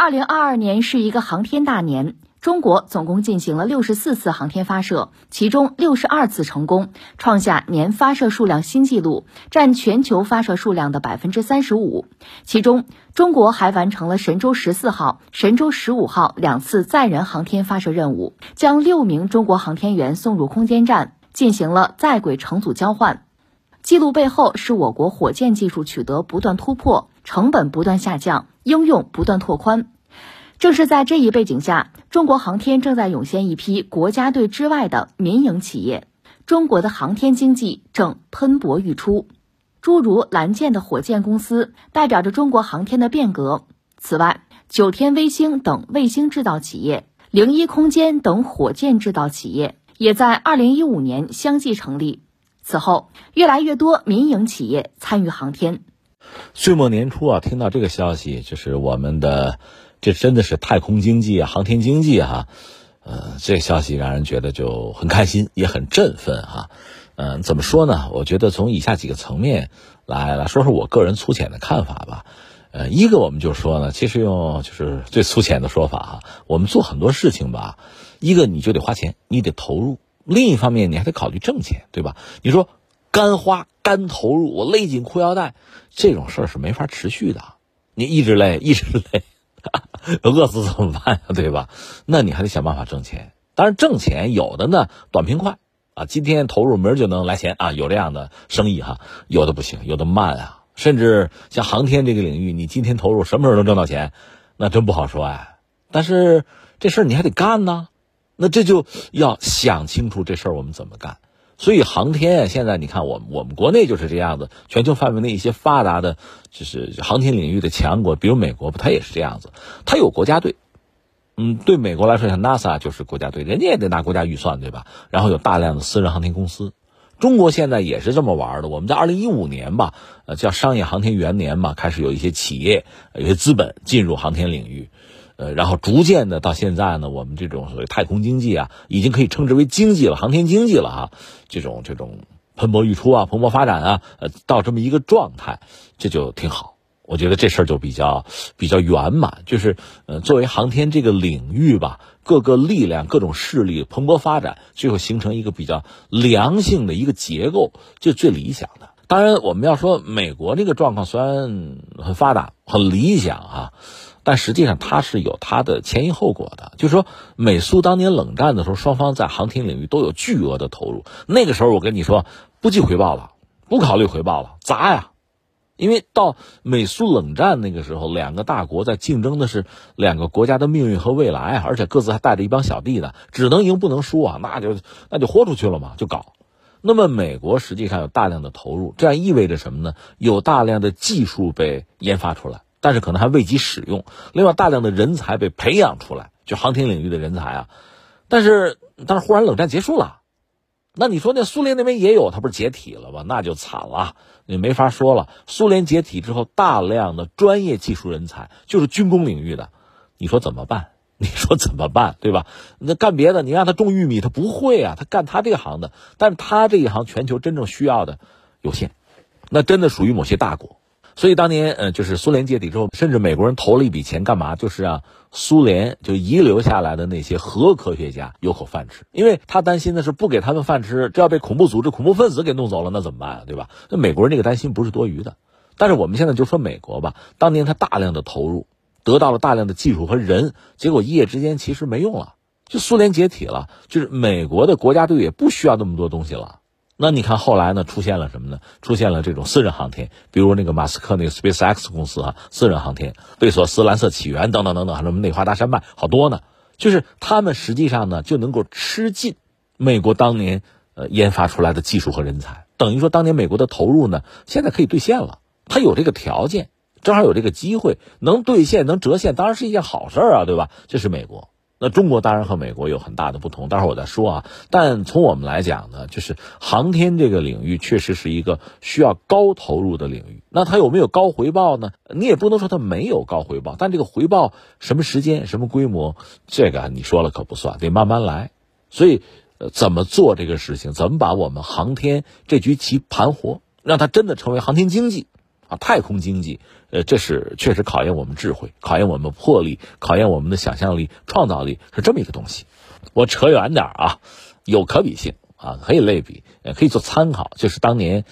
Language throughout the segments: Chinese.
二零二二年是一个航天大年，中国总共进行了六十四次航天发射，其中六十二次成功，创下年发射数量新纪录，占全球发射数量的百分之三十五。其中，中国还完成了神舟十四号、神舟十五号两次载人航天发射任务，将六名中国航天员送入空间站，进行了在轨乘组交换。记录背后是我国火箭技术取得不断突破，成本不断下降，应用不断拓宽。正是在这一背景下，中国航天正在涌现一批国家队之外的民营企业，中国的航天经济正喷薄欲出。诸如蓝箭的火箭公司，代表着中国航天的变革。此外，九天卫星等卫星制造企业、零一空间等火箭制造企业，也在二零一五年相继成立。此后，越来越多民营企业参与航天。岁末年初啊，听到这个消息，就是我们的这真的是太空经济啊，航天经济哈，呃，这消息让人觉得就很开心，也很振奋哈。嗯，怎么说呢？我觉得从以下几个层面来来说说我个人粗浅的看法吧。呃，一个我们就说呢，其实用就是最粗浅的说法哈，我们做很多事情吧，一个你就得花钱，你得投入。另一方面，你还得考虑挣钱，对吧？你说干花干投入，我勒紧裤腰带，这种事儿是没法持续的。你一直累，一直累，饿死怎么办呀？对吧？那你还得想办法挣钱。当然，挣钱有的呢短平快啊，今天投入，明儿就能来钱啊，有这样的生意哈。有的不行，有的慢啊。甚至像航天这个领域，你今天投入，什么时候能挣到钱，那真不好说哎。但是这事儿你还得干呢。那这就要想清楚这事儿我们怎么干，所以航天啊，现在你看我们我们国内就是这样子，全球范围内一些发达的，就是航天领域的强国，比如美国，它也是这样子，它有国家队，嗯，对美国来说，像 NASA 就是国家队，人家也得拿国家预算，对吧？然后有大量的私人航天公司，中国现在也是这么玩的。我们在二零一五年吧，呃，叫商业航天元年嘛，开始有一些企业、有些资本进入航天领域。呃，然后逐渐的到现在呢，我们这种所谓太空经济啊，已经可以称之为经济了，航天经济了哈。这种这种喷薄欲出啊，蓬勃发展啊，呃，到这么一个状态，这就挺好。我觉得这事儿就比较比较圆满，就是呃，作为航天这个领域吧，各个力量、各种势力蓬勃发展，最后形成一个比较良性的一个结构，这最理想的。当然，我们要说美国这个状况虽然很发达、很理想啊。但实际上，它是有它的前因后果的。就是说，美苏当年冷战的时候，双方在航天领域都有巨额的投入。那个时候，我跟你说，不计回报了，不考虑回报了，砸呀！因为到美苏冷战那个时候，两个大国在竞争的是两个国家的命运和未来，而且各自还带着一帮小弟呢，只能赢不能输啊！那就那就豁出去了嘛，就搞。那么，美国实际上有大量的投入，这样意味着什么呢？有大量的技术被研发出来。但是可能还未及使用，另外大量的人才被培养出来，就航天领域的人才啊。但是，但是忽然冷战结束了，那你说那苏联那边也有，他不是解体了吗？那就惨了，你没法说了。苏联解体之后，大量的专业技术人才，就是军工领域的，你说怎么办？你说怎么办？对吧？那干别的，你让他种玉米，他不会啊，他干他这行的，但是他这一行全球真正需要的有限，那真的属于某些大国。所以当年，呃，就是苏联解体之后，甚至美国人投了一笔钱，干嘛？就是让苏联就遗留下来的那些核科学家有口饭吃，因为他担心的是不给他们饭吃，这要被恐怖组织、恐怖分子给弄走了，那怎么办啊？对吧？那美国人这个担心不是多余的。但是我们现在就说美国吧，当年他大量的投入，得到了大量的技术和人，结果一夜之间其实没用了，就苏联解体了，就是美国的国家队也不需要那么多东西了。那你看后来呢？出现了什么呢？出现了这种私人航天，比如那个马斯克那个 SpaceX 公司啊，私人航天，贝索斯蓝色起源等等等等，还有什么内华达山脉，好多呢。就是他们实际上呢，就能够吃尽美国当年呃研发出来的技术和人才，等于说当年美国的投入呢，现在可以兑现了。他有这个条件，正好有这个机会，能兑现能折现，当然是一件好事啊，对吧？这是美国。那中国当然和美国有很大的不同，待会儿我再说啊。但从我们来讲呢，就是航天这个领域确实是一个需要高投入的领域。那它有没有高回报呢？你也不能说它没有高回报，但这个回报什么时间、什么规模，这个你说了可不算，得慢慢来。所以，怎么做这个事情，怎么把我们航天这局棋盘活，让它真的成为航天经济，啊，太空经济，呃，这是确实考验我们智慧，考验我们魄力，考验我们的想象力、创造力，是这么一个东西。我扯远点啊，有可比性啊，可以类比，可以做参考。就是当年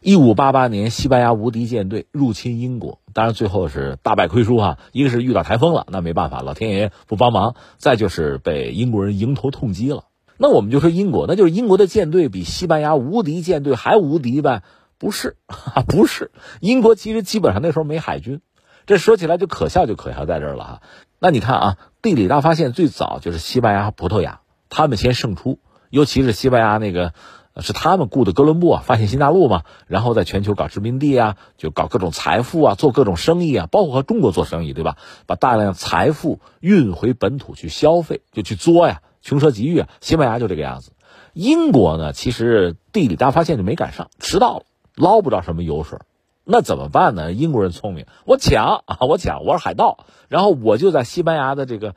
一五八八年，西班牙无敌舰队入侵英国，当然最后是大败亏输哈。一个是遇到台风了，那没办法，老天爷不帮忙；再就是被英国人迎头痛击了。那我们就说英国，那就是英国的舰队比西班牙无敌舰队还无敌呗？不是，不是。英国其实基本上那时候没海军，这说起来就可笑，就可笑在这儿了哈。那你看啊，地理大发现最早就是西班牙和葡萄牙，他们先胜出，尤其是西班牙那个是他们雇的哥伦布啊，发现新大陆嘛，然后在全球搞殖民地啊，就搞各种财富啊，做各种生意啊，包括和中国做生意，对吧？把大量财富运回本土去消费，就去作呀。穷奢极欲啊！西班牙就这个样子。英国呢，其实地理大发现就没赶上，迟到了，捞不着什么油水。那怎么办呢？英国人聪明，我抢啊，我抢，我是海盗，然后我就在西班牙的这个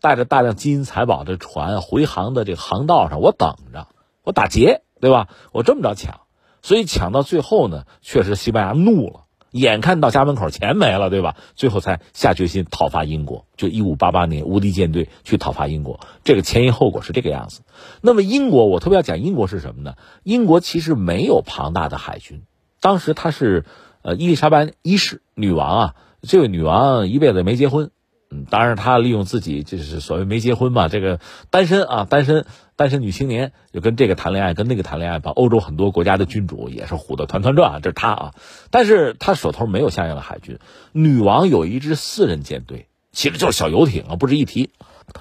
带着大量金银财宝的船回航的这个航道上，我等着，我打劫，对吧？我这么着抢，所以抢到最后呢，确实西班牙怒了。眼看到家门口钱没了，对吧？最后才下决心讨伐英国。就一五八八年，无敌舰队去讨伐英国，这个前因后果是这个样子。那么英国，我特别要讲英国是什么呢？英国其实没有庞大的海军，当时他是呃伊丽莎白一世女王啊，这位女王一辈子没结婚。嗯，当然，他利用自己就是所谓没结婚嘛，这个单身啊，单身单身女青年就跟这个谈恋爱，跟那个谈恋爱，把欧洲很多国家的君主也是唬得团团转啊。这是他啊，但是他手头没有像样的海军。女王有一支私人舰队，其实就是小游艇啊，不值一提。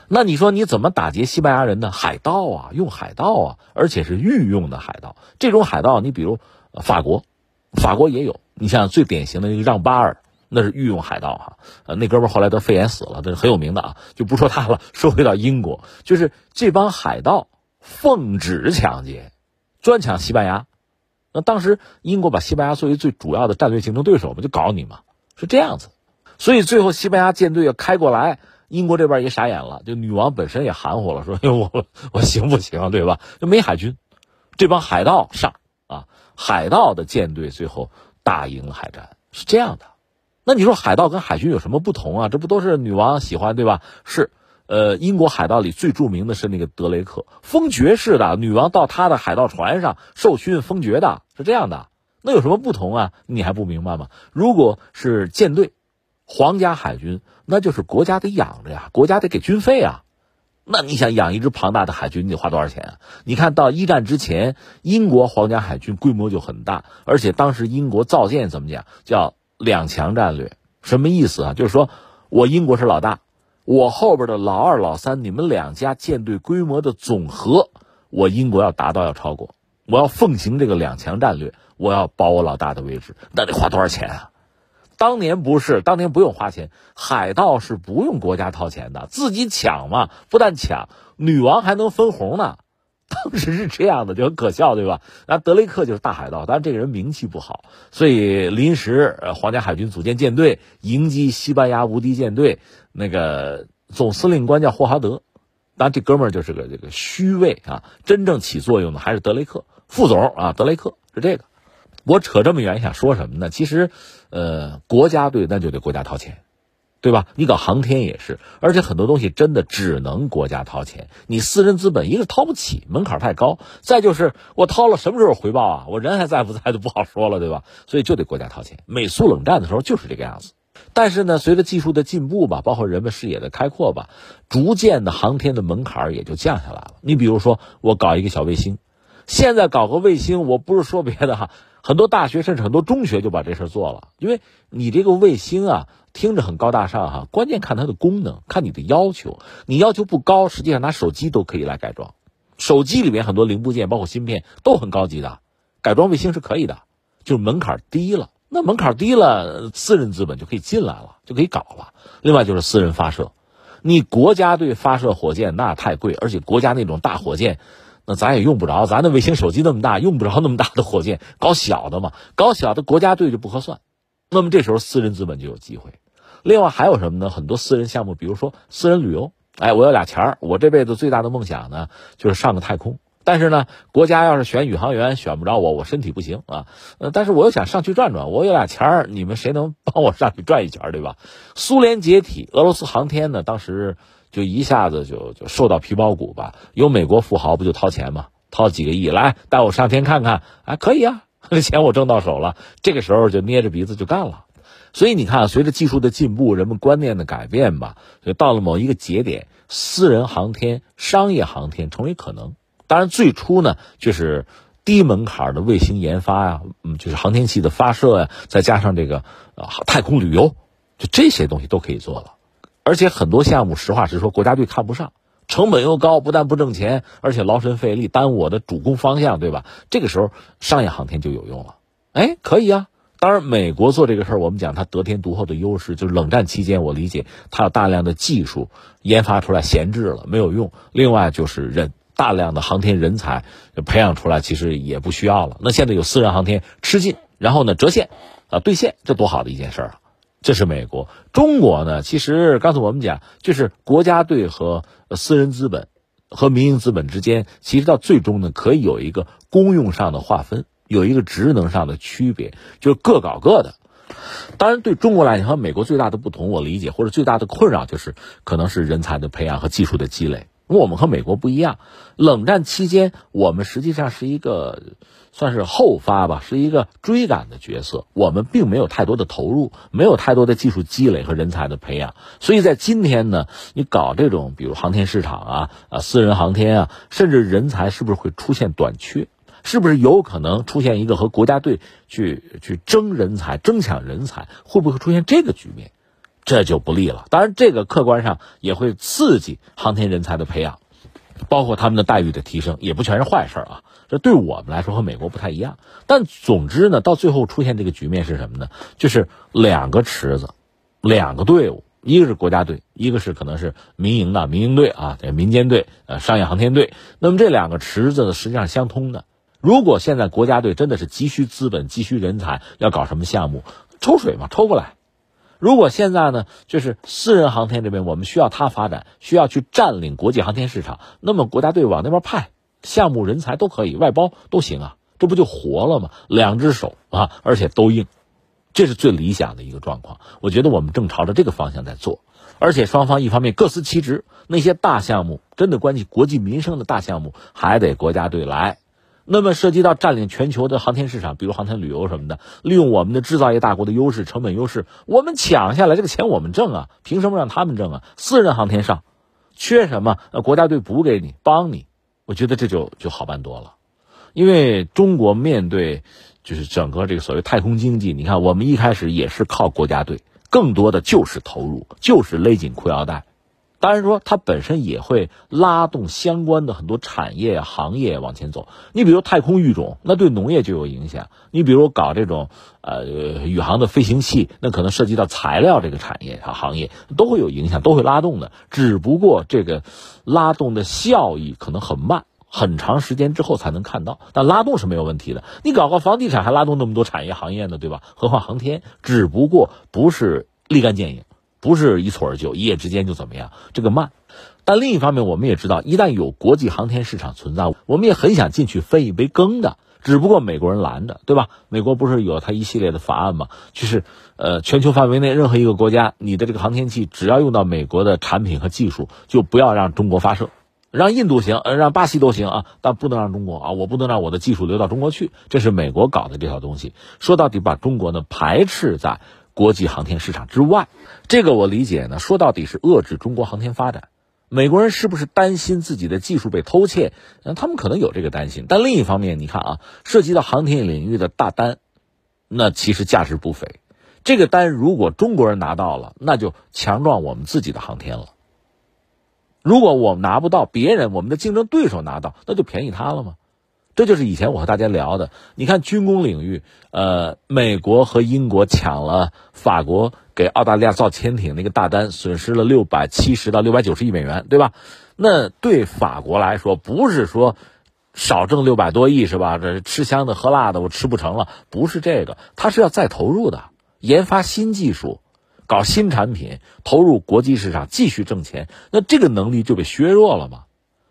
那你说你怎么打劫西班牙人呢？海盗啊，用海盗啊，而且是御用的海盗。这种海盗，你比如法国，法国也有。你像最典型的那个让巴尔。那是御用海盗哈，呃，那哥们后来得肺炎死了，这是很有名的啊，就不说他了。说回到英国，就是这帮海盗奉旨抢劫，专抢西班牙。那当时英国把西班牙作为最主要的战略竞争对手嘛，就搞你嘛，是这样子。所以最后西班牙舰队要开过来，英国这边也傻眼了，就女王本身也含糊了，说：“哎，我我行不行，对吧？就没海军，这帮海盗上啊，海盗的舰队最后打赢了海战，是这样的。”那你说海盗跟海军有什么不同啊？这不都是女王喜欢对吧？是，呃，英国海盗里最著名的是那个德雷克，封爵式的女王到他的海盗船上受勋封爵的，是这样的。那有什么不同啊？你还不明白吗？如果是舰队，皇家海军，那就是国家得养着呀，国家得给军费啊。那你想养一支庞大的海军，你得花多少钱啊？你看到一战之前，英国皇家海军规模就很大，而且当时英国造舰怎么讲叫？两强战略什么意思啊？就是说我英国是老大，我后边的老二、老三，你们两家舰队规模的总和，我英国要达到要超过，我要奉行这个两强战略，我要保我老大的位置，那得花多少钱啊？当年不是，当年不用花钱，海盗是不用国家掏钱的，自己抢嘛，不但抢，女王还能分红呢。当时是这样的，就很可笑，对吧？那德雷克就是大海盗，但是这个人名气不好，所以临时呃皇家海军组建舰队迎击西班牙无敌舰队。那个总司令官叫霍华德，但这哥们儿就是个这个虚位啊，真正起作用的还是德雷克副总啊，德雷克是这个。我扯这么远想说什么呢？其实，呃，国家队那就得国家掏钱。对吧？你搞航天也是，而且很多东西真的只能国家掏钱，你私人资本一个掏不起，门槛太高；再就是我掏了什么时候回报啊？我人还在不在都不好说了，对吧？所以就得国家掏钱。美苏冷战的时候就是这个样子，但是呢，随着技术的进步吧，包括人们视野的开阔吧，逐渐的航天的门槛也就降下来了。你比如说，我搞一个小卫星，现在搞个卫星，我不是说别的哈，很多大学甚至很多中学就把这事做了，因为你这个卫星啊。听着很高大上哈，关键看它的功能，看你的要求。你要求不高，实际上拿手机都可以来改装。手机里面很多零部件，包括芯片，都很高级的。改装卫星是可以的，就是门槛低了。那门槛低了，私人资本就可以进来了，就可以搞了。另外就是私人发射，你国家队发射火箭那太贵，而且国家那种大火箭，那咱也用不着。咱的卫星手机那么大，用不着那么大的火箭，搞小的嘛，搞小的国家队就不合算。那么这时候私人资本就有机会。另外还有什么呢？很多私人项目，比如说私人旅游。哎，我有俩钱儿，我这辈子最大的梦想呢，就是上个太空，但是呢，国家要是选宇航员选不着我，我身体不行啊。呃，但是我又想上去转转，我有俩钱儿，你们谁能帮我上去转一圈，对吧？苏联解体，俄罗斯航天呢，当时就一下子就就受到皮包骨吧。有美国富豪不就掏钱吗？掏几个亿来带我上天看看，啊，可以啊，钱我挣到手了。这个时候就捏着鼻子就干了。所以你看，随着技术的进步，人们观念的改变吧，就到了某一个节点，私人航天、商业航天成为可能。当然，最初呢，就是低门槛的卫星研发呀，嗯，就是航天器的发射呀，再加上这个呃太空旅游，就这些东西都可以做了。而且很多项目，实话实说，国家队看不上，成本又高，不但不挣钱，而且劳神费力，耽误我的主攻方向，对吧？这个时候，商业航天就有用了。哎，可以啊。当然，美国做这个事儿，我们讲它得天独厚的优势，就是冷战期间，我理解它有大量的技术研发出来闲置了，没有用。另外就是人。大量的航天人才培养出来，其实也不需要了。那现在有私人航天吃进，然后呢折现，啊兑现，这多好的一件事啊！这是美国，中国呢？其实刚才我们讲，就是国家队和私人资本和民营资本之间，其实到最终呢，可以有一个功用上的划分，有一个职能上的区别，就是各搞各的。当然，对中国来讲和美国最大的不同，我理解或者最大的困扰就是，可能是人才的培养和技术的积累。因为我们和美国不一样，冷战期间我们实际上是一个算是后发吧，是一个追赶的角色。我们并没有太多的投入，没有太多的技术积累和人才的培养。所以在今天呢，你搞这种比如航天市场啊、啊私人航天啊，甚至人才是不是会出现短缺？是不是有可能出现一个和国家队去去争人才、争抢人才？会不会出现这个局面？这就不利了。当然，这个客观上也会刺激航天人才的培养，包括他们的待遇的提升，也不全是坏事啊。这对我们来说和美国不太一样。但总之呢，到最后出现这个局面是什么呢？就是两个池子，两个队伍，一个是国家队，一个是可能是民营的民营队啊，民间队，呃，商业航天队。那么这两个池子呢实际上相通的。如果现在国家队真的是急需资本、急需人才，要搞什么项目，抽水嘛，抽过来。如果现在呢，就是私人航天这边，我们需要它发展，需要去占领国际航天市场，那么国家队往那边派项目人才都可以，外包都行啊，这不就活了吗？两只手啊，而且都硬，这是最理想的一个状况。我觉得我们正朝着这个方向在做，而且双方一方面各司其职，那些大项目真的关系国计民生的大项目，还得国家队来。那么涉及到占领全球的航天市场，比如航天旅游什么的，利用我们的制造业大国的优势、成本优势，我们抢下来这个钱我们挣啊，凭什么让他们挣啊？私人航天上，缺什么？呃，国家队补给你，帮你，我觉得这就就好办多了。因为中国面对就是整个这个所谓太空经济，你看我们一开始也是靠国家队，更多的就是投入，就是勒紧裤腰带。当然说，它本身也会拉动相关的很多产业行业往前走。你比如太空育种，那对农业就有影响。你比如搞这种呃宇航的飞行器，那可能涉及到材料这个产业啊行业都会有影响，都会拉动的。只不过这个拉动的效益可能很慢，很长时间之后才能看到。但拉动是没有问题的。你搞个房地产还拉动那么多产业行业呢，对吧？何况航天，只不过不是立竿见影。不是一蹴而就，一夜之间就怎么样？这个慢。但另一方面，我们也知道，一旦有国际航天市场存在，我们也很想进去分一杯羹的。只不过美国人拦着，对吧？美国不是有他一系列的法案吗？就是呃，全球范围内任何一个国家，你的这个航天器只要用到美国的产品和技术，就不要让中国发射。让印度行，呃，让巴西都行啊，但不能让中国啊，我不能让我的技术流到中国去。这是美国搞的这套东西。说到底，把中国呢排斥在。国际航天市场之外，这个我理解呢。说到底是遏制中国航天发展。美国人是不是担心自己的技术被偷窃？嗯，他们可能有这个担心。但另一方面，你看啊，涉及到航天领域的大单，那其实价值不菲。这个单如果中国人拿到了，那就强壮我们自己的航天了。如果我们拿不到，别人我们的竞争对手拿到，那就便宜他了吗？这就是以前我和大家聊的。你看军工领域，呃，美国和英国抢了法国给澳大利亚造潜艇那个大单，损失了六百七十到六百九十亿美元，对吧？那对法国来说，不是说少挣六百多亿是吧？这吃香的喝辣的，我吃不成了，不是这个，他是要再投入的，研发新技术，搞新产品，投入国际市场继续挣钱，那这个能力就被削弱了嘛？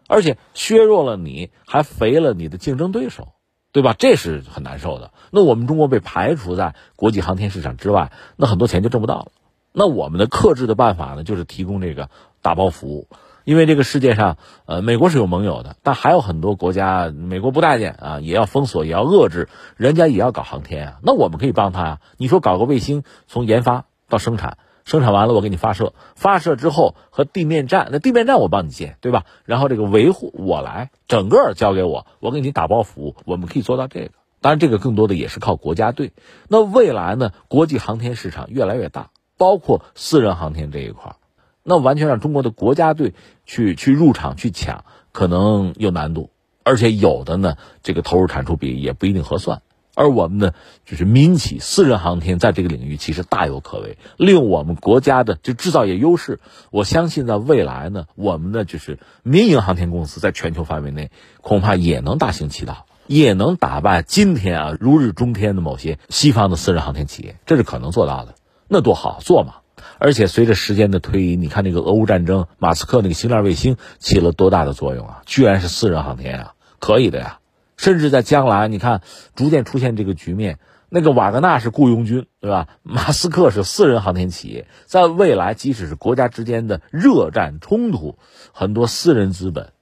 而且削弱了你，还肥了你的竞争对手，对吧？这是很难受的。那我们中国被排除在国际航天市场之外，那很多钱就挣不到了。那我们的克制的办法呢，就是提供这个打包服务。因为这个世界上，呃，美国是有盟友的，但还有很多国家，美国不待见啊，也要封锁，也要遏制，人家也要搞航天啊。那我们可以帮他啊。你说搞个卫星，从研发到生产，生产完了我给你发射，发射之后和地面站，那地面站我帮你建，对吧？然后这个维护我来，整个交给我，我给你打包服务，我们可以做到这个。当然，这个更多的也是靠国家队。那未来呢？国际航天市场越来越大，包括私人航天这一块。那完全让中国的国家队去去入场去抢，可能有难度，而且有的呢，这个投入产出比也不一定合算。而我们呢，就是民企私人航天在这个领域其实大有可为，利用我们国家的这制造业优势，我相信在未来呢，我们的就是民营航天公司在全球范围内恐怕也能大行其道，也能打败今天啊如日中天的某些西方的私人航天企业，这是可能做到的。那多好，做嘛！而且随着时间的推移，你看那个俄乌战争，马斯克那个星链卫星起了多大的作用啊！居然是私人航天啊，可以的呀。甚至在将来，你看逐渐出现这个局面，那个瓦格纳是雇佣军，对吧？马斯克是私人航天企业，在未来，即使是国家之间的热战冲突，很多私人资本，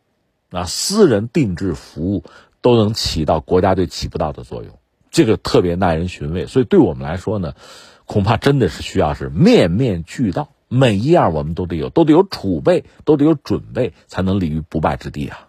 啊，私人定制服务都能起到国家队起不到的作用，这个特别耐人寻味。所以，对我们来说呢。恐怕真的是需要是面面俱到，每一样我们都得有，都得有储备，都得有准备，才能立于不败之地啊。